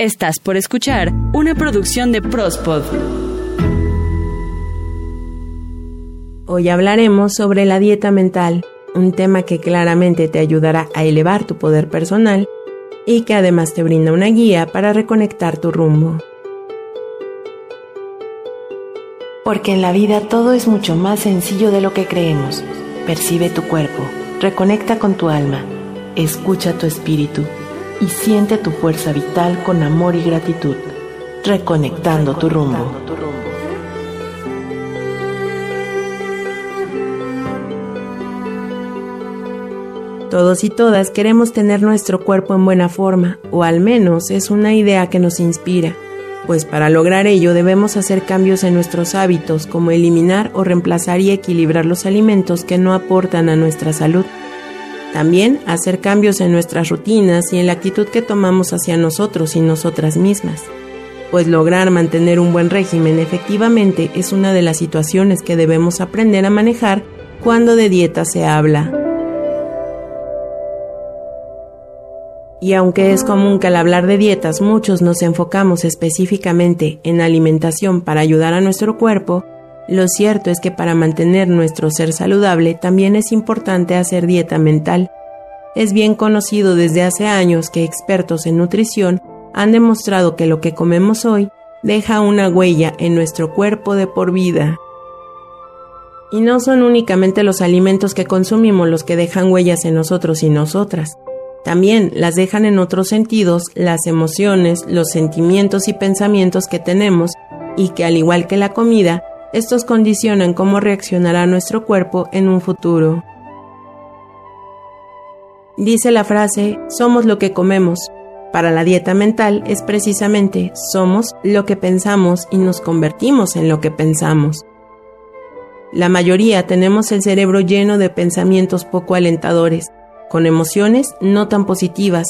Estás por escuchar una producción de Prospod. Hoy hablaremos sobre la dieta mental, un tema que claramente te ayudará a elevar tu poder personal y que además te brinda una guía para reconectar tu rumbo. Porque en la vida todo es mucho más sencillo de lo que creemos. Percibe tu cuerpo, reconecta con tu alma, escucha tu espíritu y siente tu fuerza vital con amor y gratitud, reconectando tu rumbo. Todos y todas queremos tener nuestro cuerpo en buena forma, o al menos es una idea que nos inspira, pues para lograr ello debemos hacer cambios en nuestros hábitos, como eliminar o reemplazar y equilibrar los alimentos que no aportan a nuestra salud. También hacer cambios en nuestras rutinas y en la actitud que tomamos hacia nosotros y nosotras mismas. Pues lograr mantener un buen régimen efectivamente es una de las situaciones que debemos aprender a manejar cuando de dieta se habla. Y aunque es común que al hablar de dietas muchos nos enfocamos específicamente en alimentación para ayudar a nuestro cuerpo, lo cierto es que para mantener nuestro ser saludable también es importante hacer dieta mental. Es bien conocido desde hace años que expertos en nutrición han demostrado que lo que comemos hoy deja una huella en nuestro cuerpo de por vida. Y no son únicamente los alimentos que consumimos los que dejan huellas en nosotros y nosotras. También las dejan en otros sentidos las emociones, los sentimientos y pensamientos que tenemos y que al igual que la comida, estos condicionan cómo reaccionará nuestro cuerpo en un futuro. Dice la frase, somos lo que comemos. Para la dieta mental es precisamente, somos lo que pensamos y nos convertimos en lo que pensamos. La mayoría tenemos el cerebro lleno de pensamientos poco alentadores, con emociones no tan positivas,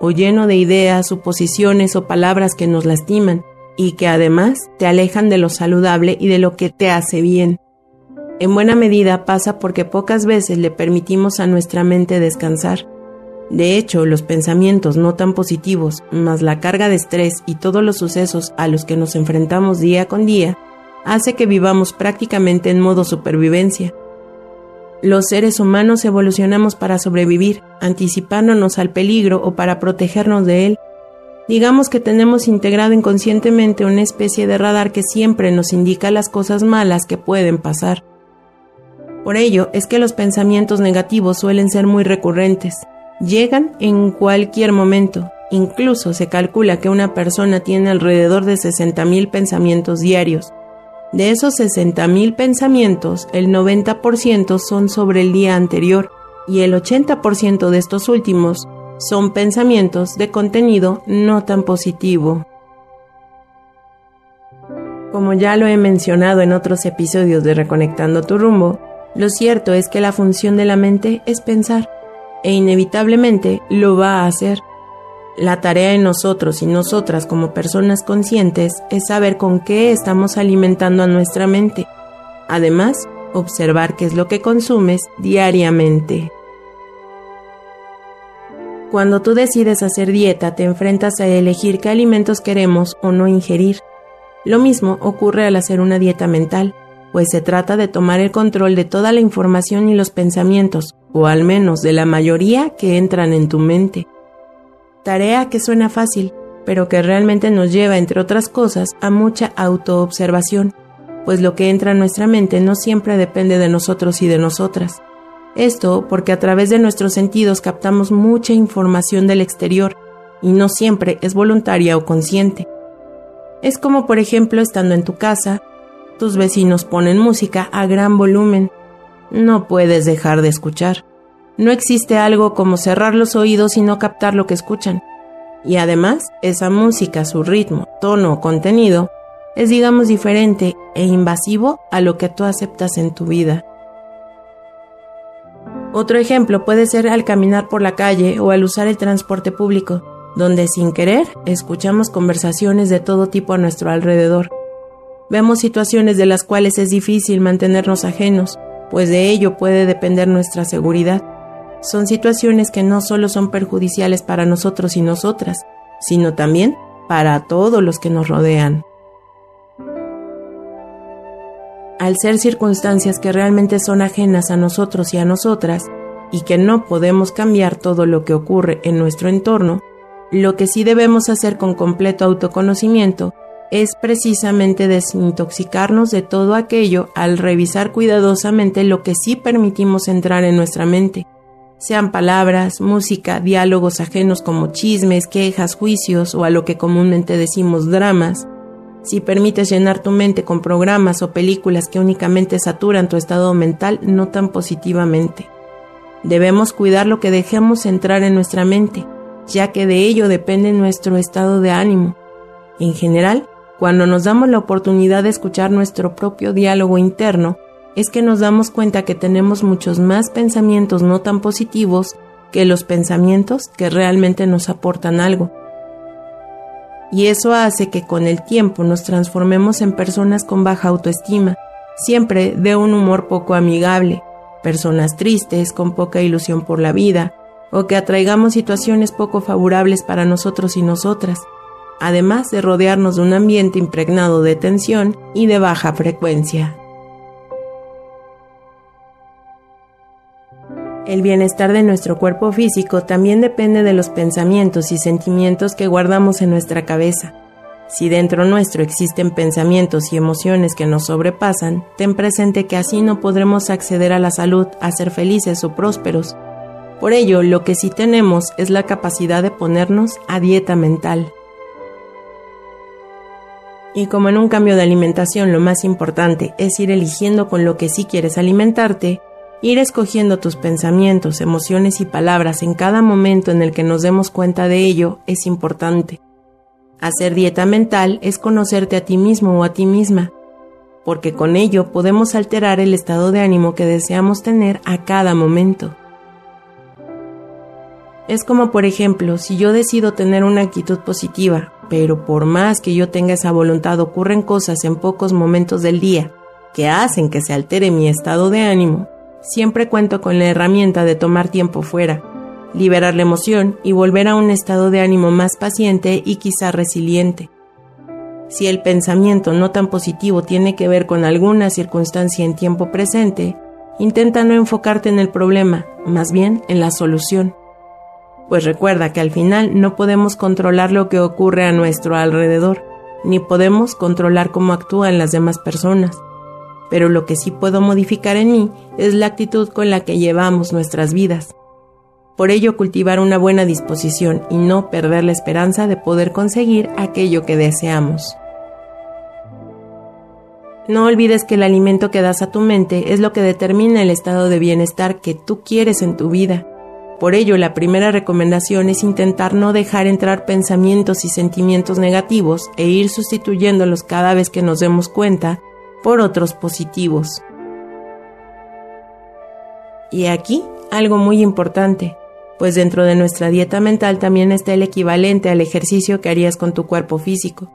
o lleno de ideas, suposiciones o palabras que nos lastiman, y que además te alejan de lo saludable y de lo que te hace bien. En buena medida pasa porque pocas veces le permitimos a nuestra mente descansar. De hecho, los pensamientos no tan positivos, más la carga de estrés y todos los sucesos a los que nos enfrentamos día con día, hace que vivamos prácticamente en modo supervivencia. Los seres humanos evolucionamos para sobrevivir, anticipándonos al peligro o para protegernos de él, Digamos que tenemos integrado inconscientemente una especie de radar que siempre nos indica las cosas malas que pueden pasar. Por ello es que los pensamientos negativos suelen ser muy recurrentes. Llegan en cualquier momento. Incluso se calcula que una persona tiene alrededor de 60.000 pensamientos diarios. De esos 60.000 pensamientos, el 90% son sobre el día anterior y el 80% de estos últimos son pensamientos de contenido no tan positivo. Como ya lo he mencionado en otros episodios de Reconectando tu rumbo, lo cierto es que la función de la mente es pensar, e inevitablemente lo va a hacer. La tarea en nosotros y nosotras como personas conscientes es saber con qué estamos alimentando a nuestra mente. Además, observar qué es lo que consumes diariamente. Cuando tú decides hacer dieta, te enfrentas a elegir qué alimentos queremos o no ingerir. Lo mismo ocurre al hacer una dieta mental, pues se trata de tomar el control de toda la información y los pensamientos, o al menos de la mayoría que entran en tu mente. Tarea que suena fácil, pero que realmente nos lleva, entre otras cosas, a mucha autoobservación, pues lo que entra en nuestra mente no siempre depende de nosotros y de nosotras. Esto porque a través de nuestros sentidos captamos mucha información del exterior y no siempre es voluntaria o consciente. Es como por ejemplo estando en tu casa, tus vecinos ponen música a gran volumen. No puedes dejar de escuchar. No existe algo como cerrar los oídos y no captar lo que escuchan. Y además, esa música, su ritmo, tono o contenido, es digamos diferente e invasivo a lo que tú aceptas en tu vida. Otro ejemplo puede ser al caminar por la calle o al usar el transporte público, donde sin querer escuchamos conversaciones de todo tipo a nuestro alrededor. Vemos situaciones de las cuales es difícil mantenernos ajenos, pues de ello puede depender nuestra seguridad. Son situaciones que no solo son perjudiciales para nosotros y nosotras, sino también para todos los que nos rodean. Al ser circunstancias que realmente son ajenas a nosotros y a nosotras, y que no podemos cambiar todo lo que ocurre en nuestro entorno, lo que sí debemos hacer con completo autoconocimiento es precisamente desintoxicarnos de todo aquello al revisar cuidadosamente lo que sí permitimos entrar en nuestra mente, sean palabras, música, diálogos ajenos como chismes, quejas, juicios o a lo que comúnmente decimos dramas, si permites llenar tu mente con programas o películas que únicamente saturan tu estado mental no tan positivamente. Debemos cuidar lo que dejemos entrar en nuestra mente, ya que de ello depende nuestro estado de ánimo. En general, cuando nos damos la oportunidad de escuchar nuestro propio diálogo interno, es que nos damos cuenta que tenemos muchos más pensamientos no tan positivos que los pensamientos que realmente nos aportan algo. Y eso hace que con el tiempo nos transformemos en personas con baja autoestima, siempre de un humor poco amigable, personas tristes, con poca ilusión por la vida, o que atraigamos situaciones poco favorables para nosotros y nosotras, además de rodearnos de un ambiente impregnado de tensión y de baja frecuencia. El bienestar de nuestro cuerpo físico también depende de los pensamientos y sentimientos que guardamos en nuestra cabeza. Si dentro nuestro existen pensamientos y emociones que nos sobrepasan, ten presente que así no podremos acceder a la salud, a ser felices o prósperos, por ello, lo que sí tenemos es la capacidad de ponernos a dieta mental. Y como en un cambio de alimentación lo más importante es ir eligiendo con lo que sí quieres alimentarte, ir escogiendo tus pensamientos, emociones y palabras en cada momento en el que nos demos cuenta de ello es importante. Hacer dieta mental es conocerte a ti mismo o a ti misma, porque con ello podemos alterar el estado de ánimo que deseamos tener a cada momento. Es como, por ejemplo, si yo decido tener una actitud positiva, pero por más que yo tenga esa voluntad ocurren cosas en pocos momentos del día que hacen que se altere mi estado de ánimo, siempre cuento con la herramienta de tomar tiempo fuera, liberar la emoción y volver a un estado de ánimo más paciente y quizá resiliente. Si el pensamiento no tan positivo tiene que ver con alguna circunstancia en tiempo presente, intenta no enfocarte en el problema, más bien en la solución pues recuerda que al final no podemos controlar lo que ocurre a nuestro alrededor, ni podemos controlar cómo actúan las demás personas. Pero lo que sí puedo modificar en mí es la actitud con la que llevamos nuestras vidas. Por ello cultivar una buena disposición y no perder la esperanza de poder conseguir aquello que deseamos. No olvides que el alimento que das a tu mente es lo que determina el estado de bienestar que tú quieres en tu vida por ello, la primera recomendación es intentar no dejar entrar pensamientos y sentimientos negativos e ir sustituyéndolos cada vez que nos demos cuenta por otros positivos. Y aquí algo muy importante, pues dentro de nuestra dieta mental también está el equivalente al ejercicio que harías con tu cuerpo físico.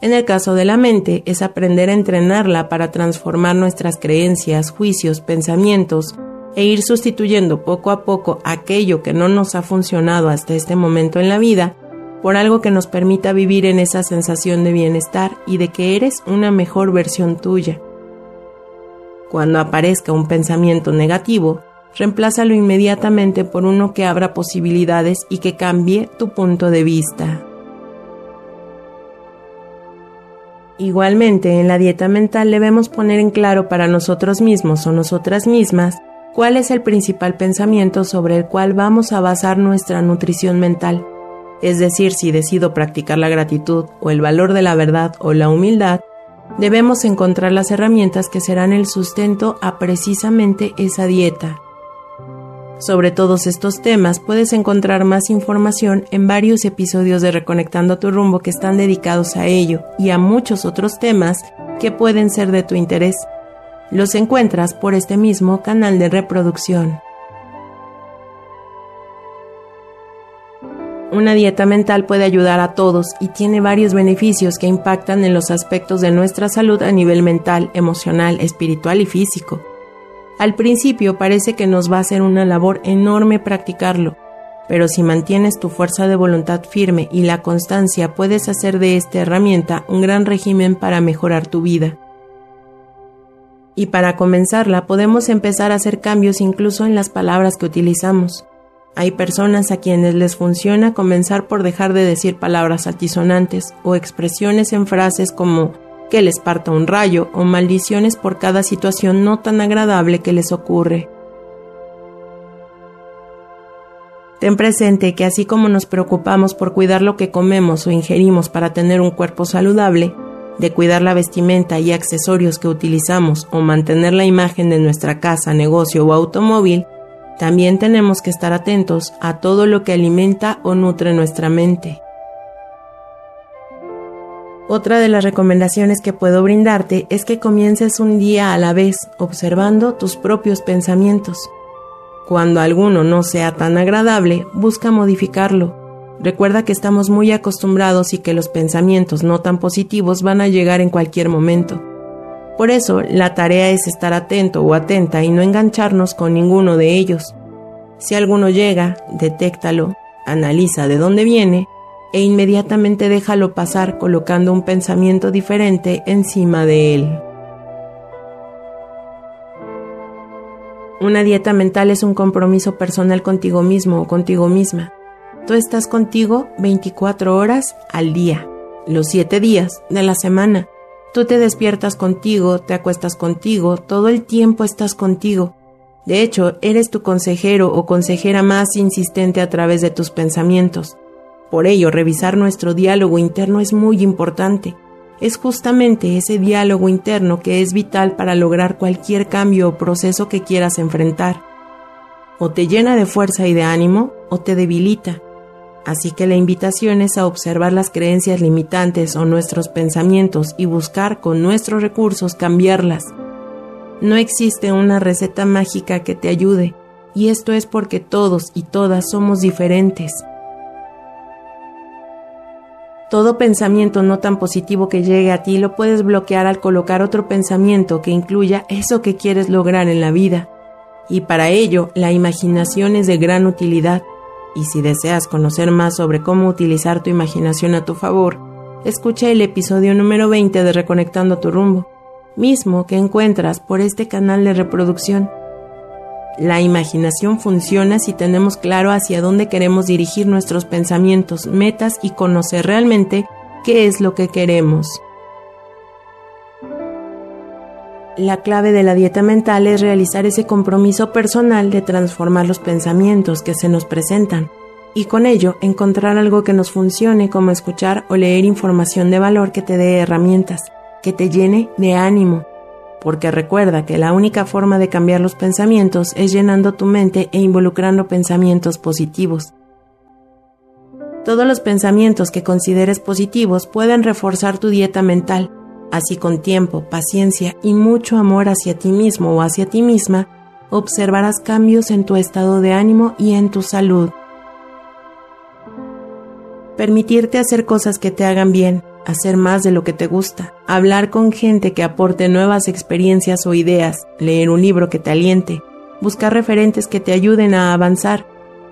En el caso de la mente es aprender a entrenarla para transformar nuestras creencias, juicios, pensamientos, e ir sustituyendo poco a poco aquello que no nos ha funcionado hasta este momento en la vida por algo que nos permita vivir en esa sensación de bienestar y de que eres una mejor versión tuya. Cuando aparezca un pensamiento negativo, reemplázalo inmediatamente por uno que abra posibilidades y que cambie tu punto de vista. Igualmente, en la dieta mental debemos poner en claro para nosotros mismos o nosotras mismas ¿Cuál es el principal pensamiento sobre el cual vamos a basar nuestra nutrición mental? Es decir, si decido practicar la gratitud o el valor de la verdad o la humildad, debemos encontrar las herramientas que serán el sustento a precisamente esa dieta. Sobre todos estos temas puedes encontrar más información en varios episodios de Reconectando tu rumbo que están dedicados a ello y a muchos otros temas que pueden ser de tu interés. Los encuentras por este mismo canal de reproducción. Una dieta mental puede ayudar a todos y tiene varios beneficios que impactan en los aspectos de nuestra salud a nivel mental, emocional, espiritual y físico. Al principio parece que nos va a ser una labor enorme practicarlo, pero si mantienes tu fuerza de voluntad firme y la constancia, puedes hacer de esta herramienta un gran régimen para mejorar tu vida. Y para comenzarla podemos empezar a hacer cambios incluso en las palabras que utilizamos. Hay personas a quienes les funciona comenzar por dejar de decir palabras altisonantes o expresiones en frases como que les parta un rayo o maldiciones por cada situación no tan agradable que les ocurre. Ten presente que así como nos preocupamos por cuidar lo que comemos o ingerimos para tener un cuerpo saludable, de cuidar la vestimenta y accesorios que utilizamos o mantener la imagen de nuestra casa, negocio o automóvil, también tenemos que estar atentos a todo lo que alimenta o nutre nuestra mente. Otra de las recomendaciones que puedo brindarte es que comiences un día a la vez observando tus propios pensamientos. Cuando alguno no sea tan agradable, busca modificarlo. Recuerda que estamos muy acostumbrados y que los pensamientos no tan positivos van a llegar en cualquier momento. Por eso, la tarea es estar atento o atenta y no engancharnos con ninguno de ellos. Si alguno llega, detéctalo, analiza de dónde viene e inmediatamente déjalo pasar colocando un pensamiento diferente encima de él. Una dieta mental es un compromiso personal contigo mismo o contigo misma. Tú estás contigo 24 horas al día, los 7 días de la semana. Tú te despiertas contigo, te acuestas contigo, todo el tiempo estás contigo. De hecho, eres tu consejero o consejera más insistente a través de tus pensamientos. Por ello, revisar nuestro diálogo interno es muy importante es justamente ese diálogo interno que es vital para lograr cualquier cambio o proceso que quieras enfrentar. O te llena de fuerza y de ánimo o te debilita. Así que la invitación es a observar las creencias limitantes o nuestros pensamientos y buscar con nuestros recursos cambiarlas. No existe una receta mágica que te ayude, y esto es porque todos y todas somos diferentes. Todo pensamiento no tan positivo que llegue a ti lo puedes bloquear al colocar otro pensamiento que incluya eso que quieres lograr en la vida. Y para ello, la imaginación es de gran utilidad. Y si deseas conocer más sobre cómo utilizar tu imaginación a tu favor, escucha el episodio número 20 de Reconectando tu rumbo, mismo que encuentras por este canal de reproducción. La imaginación funciona si tenemos claro hacia dónde queremos dirigir nuestros pensamientos, metas y conocer realmente qué es lo que queremos. La clave de la dieta mental es realizar ese compromiso personal de transformar los pensamientos que se nos presentan y con ello encontrar algo que nos funcione como escuchar o leer información de valor que te dé herramientas, que te llene de ánimo, porque recuerda que la única forma de cambiar los pensamientos es llenando tu mente e involucrando pensamientos positivos. Todos los pensamientos que consideres positivos pueden reforzar tu dieta mental, así con tiempo, paciencia y mucho amor hacia ti mismo o hacia ti misma, observarás cambios en tu estado de ánimo y en tu salud. Permitirte hacer cosas que te hagan bien, hacer más de lo que te gusta, hablar con gente que aporte nuevas experiencias o ideas, leer un libro que te aliente, buscar referentes que te ayuden a avanzar,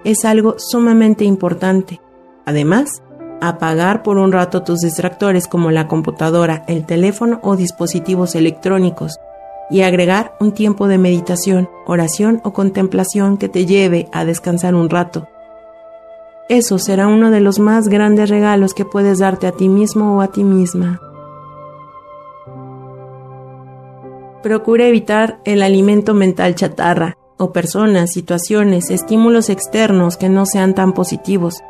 es algo sumamente importante. Además, apagar por un rato tus distractores como la computadora, el teléfono o dispositivos electrónicos y agregar un tiempo de meditación, oración o contemplación que te lleve a descansar un rato eso será uno de los más grandes regalos que puedes darte a ti mismo o a ti misma. Procura evitar el alimento mental chatarra o personas, situaciones, estímulos externos que no sean tan positivos,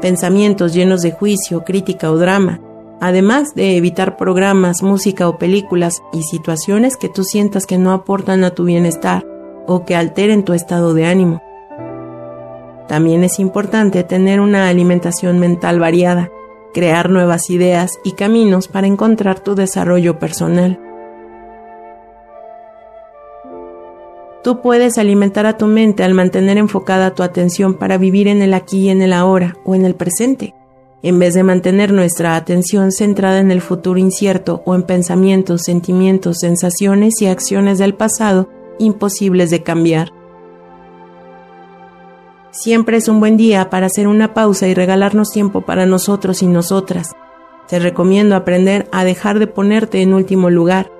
pensamientos llenos de juicio, crítica o drama, además de evitar programas, música o películas y situaciones que tú sientas que no aportan a tu bienestar o que alteren tu estado de ánimo. También es importante tener una alimentación mental variada, crear nuevas ideas y caminos para encontrar tu desarrollo personal. Tú puedes alimentar a tu mente al mantener enfocada tu atención para vivir en el aquí y en el ahora o en el presente, en vez de mantener nuestra atención centrada en el futuro incierto o en pensamientos, sentimientos, sensaciones y acciones del pasado imposibles de cambiar. Siempre es un buen día para hacer una pausa y regalarnos tiempo para nosotros y nosotras. Te recomiendo aprender a dejar de ponerte en último lugar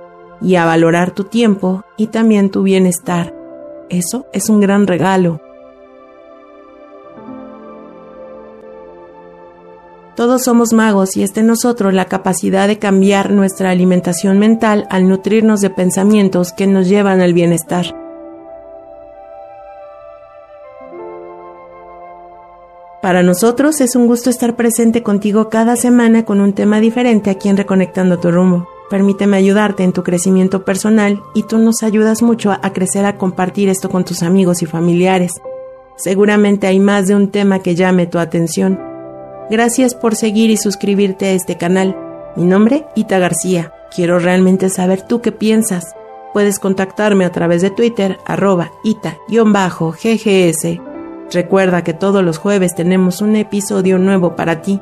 y a valorar tu tiempo y también tu bienestar. Eso es un gran regalo. Todos somos magos y está en nosotros la capacidad de cambiar nuestra alimentación mental al nutrirnos de pensamientos que nos llevan al bienestar. Para nosotros es un gusto estar presente contigo cada semana con un tema diferente aquí en Reconectando tu rumbo. Permíteme ayudarte en tu crecimiento personal y tú nos ayudas mucho a crecer a compartir esto con tus amigos y familiares. Seguramente hay más de un tema que llame tu atención. Gracias por seguir y suscribirte a este canal. Mi nombre, Ita García. Quiero realmente saber tú qué piensas. Puedes contactarme a través de Twitter, arroba ita-ggs Recuerda que todos los jueves tenemos un episodio nuevo para ti.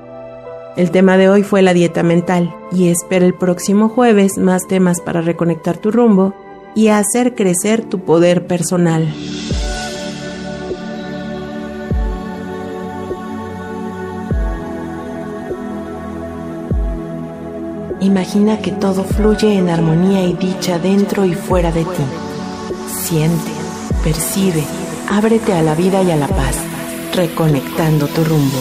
El tema de hoy fue la dieta mental y espera el próximo jueves más temas para reconectar tu rumbo y hacer crecer tu poder personal. Imagina que todo fluye en armonía y dicha dentro y fuera de ti. Siente, percibe Ábrete a la vida y a la paz, reconectando tu rumbo.